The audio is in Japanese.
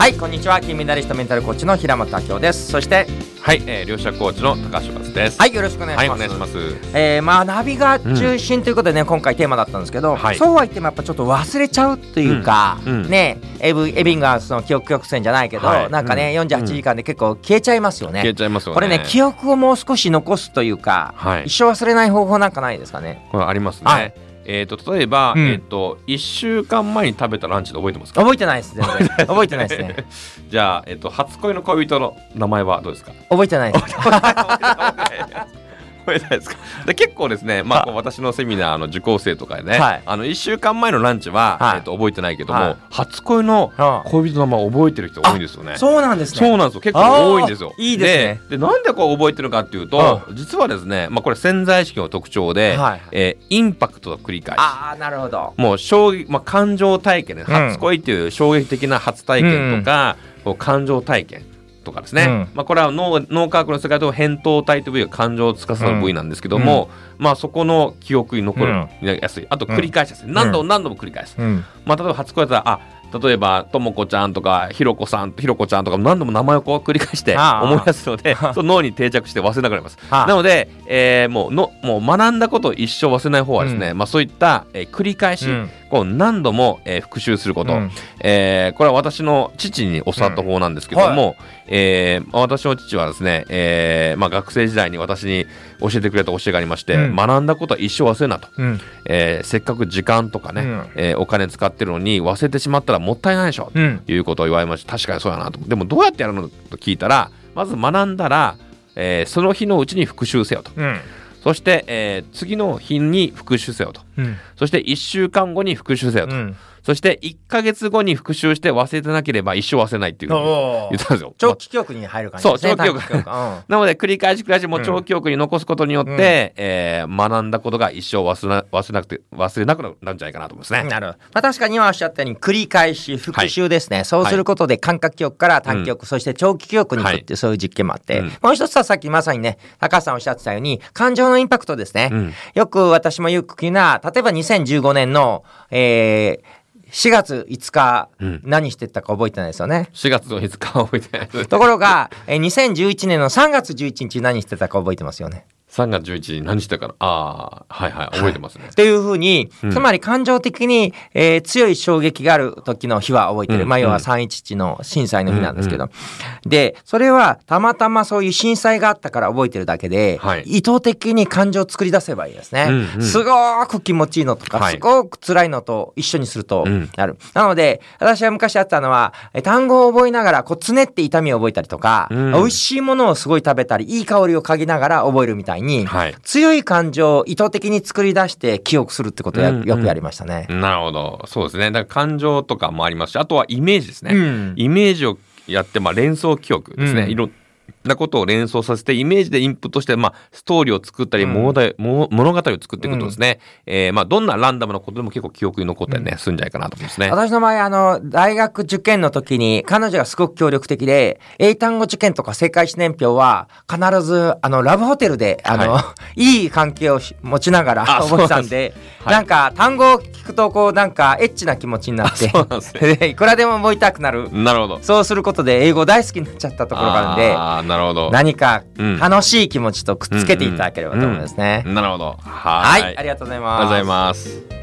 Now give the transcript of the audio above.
はいこんにちは。金メダリストメンタルコーチの平本明夫です。そしてはい、えー、両者コーチの高橋和です。はいよろしくお願いします、はい、お願いします。えー、まあナビが中心ということでね、今回テーマだったんですけど、はい。そうは言ってもやっぱちょっと忘れちゃうというか、うん。うん。ねエブエビンガースの記憶曲線じゃないけど、はい。なんかね、うん。48時間で結構消えちゃいますよね。消えちゃいますよね。これね記憶をもう少し残すというか、はい。一生忘れない方法なんかないですかね？これありますね。はいえっ、と例えば、うん。えっ、と一週間前に食べたランチで覚えてますか？覚えてないです全然。覚えてないですね。じゃあえっ、と初恋の恋人の名前はどうですか？覚えてないです 覚えてないですか？で結構ですね、まあ私のセミナーの受講生とかでね、はい。あの一週間前のランチは、はい。えっ、と覚えてないけども、はい。初恋のあ恋人の名前覚えてる人多いんですよね。そうなんですね。そうなんですよ。結構多いんですよ。いいですね。ででなんでこう覚えてるかっていうと実はですね、まあ、これ潜在意識の特徴で、はい。えーインパクトの繰り返し。ああなるほど。もう衝撃、まあ、感情体験ね、うん。初恋っていう衝撃的な初体験とか、こう感情体験とかですね、うん。まあ、これは脳脳科学の世界では扁桃体という部位が感情を司る部位なんですけども、まあ、そこの記憶に残るやすい。あと繰り返しやすい、何度も何度も繰り返す、うん。まあ、例えば初恋だったらあ例えばともこちゃんとかひろこさんひろこちゃんとか何度も名前をこう繰り返して思い出すのでその脳に定着して忘れなくなります。なので、えーもうのもう学んだことを一生忘れない方はですね、まあ、そういった、えー繰り返し、うんこう何度も、えー復習すること、うん。えーこれは私の父に教わった方なんですけども、えー私の父はですね、えーまあ、学生時代に私に教えてくれた教えがありまして、うん。学んだことは一生忘れるなと。うん。えーせっかく時間とかね、うん。えーお金使ってるのに忘れてしまったらもったいないでしょ、うん。ということを言われました確かにそうやなと。でもどうやってやるのと聞いたらまず学んだら、えーその日のうちに復習せよと。うんそして、えー次の日に復習せよと。うん。そして1週間後に復習せよと、うんそして1ヶ月後に復習して忘れてなければ一生忘れないっていう言ったんですよ。長期記憶に入る感じですね。そう長期記憶。なので繰り返し繰り返しもう長期記憶に残すことによって、うん。えー学んだことが一生忘れな忘れなくて忘れなくなるんじゃないかなと思いますね。なるほど。まあ、確かに今おっしゃったように繰り返し復習ですね、そうすることで感覚記憶から短記憶、そして長期記憶に行くっていうそういう実験もあって、うん。もう一つはさっきまさにね高橋さんおっしゃってたように感情のインパクトですね、うん。よく私もよく聞くのは例えば2015年の、えー4月5日、うん何してたか覚えてないですよね？4月の5日は覚えてない。ところが、えー2011年の3月11日何してたか覚えてますよね？3月11日に何してたかな？ああはいはい覚えてますね。っていうふうに、うん。つまり感情的に、えー強い衝撃がある時の日は覚えてる。うんまあ要はうん311の震災の日なんですけど。で、それはたまたまそういう震災があったから覚えてるだけで、はい。意図的に感情を作り出せばいいですね。うんうん。すごく気持ちいいのとか、はい。すごく辛いのと一緒にするとうん。なる。なので、私は昔あったのは、え単語を覚えながら、こう、つねって痛みを覚えたりとか、うん。美味しいものをすごい食べたり、いい香りを嗅ぎながら覚えるみたいに、はい。強い感情を意図的に作り出して記憶するってことをよくやりましたね。なるほどそうですね。だから感情とかもありますしあとはイメージですね。うんイメージをやって、まあ、連想記憶ですね、うんいろんなことを連想させてイメージでインプットして、まあ、ストーリーを作ったり、うん物語物物語を作っていくことですね、えーまあ、どんなランダムなことでも結構記憶に残ったりね、するんじゃないかなと思いますね。私の場合、あの、大学受験の時に、彼女がすごく協力的で、英単語受験とか世界史年表は、必ず、あの、ラブホテルで、あの、、は いい関係をし持ちながらあ覚えてたんで、はいなんか、単語を聞くと、こう、なんか、エッチな気持ちになって、なんですね。でいくらでも覚えたくなる。なるほど。そうすることで、英語大好きになっちゃったところがあるんで、あーなるほど。何かうん楽しい気持ちとくっつけていただければと思いますね。なるほど。ははい、ーい。ありがとうございあります。がとうございます。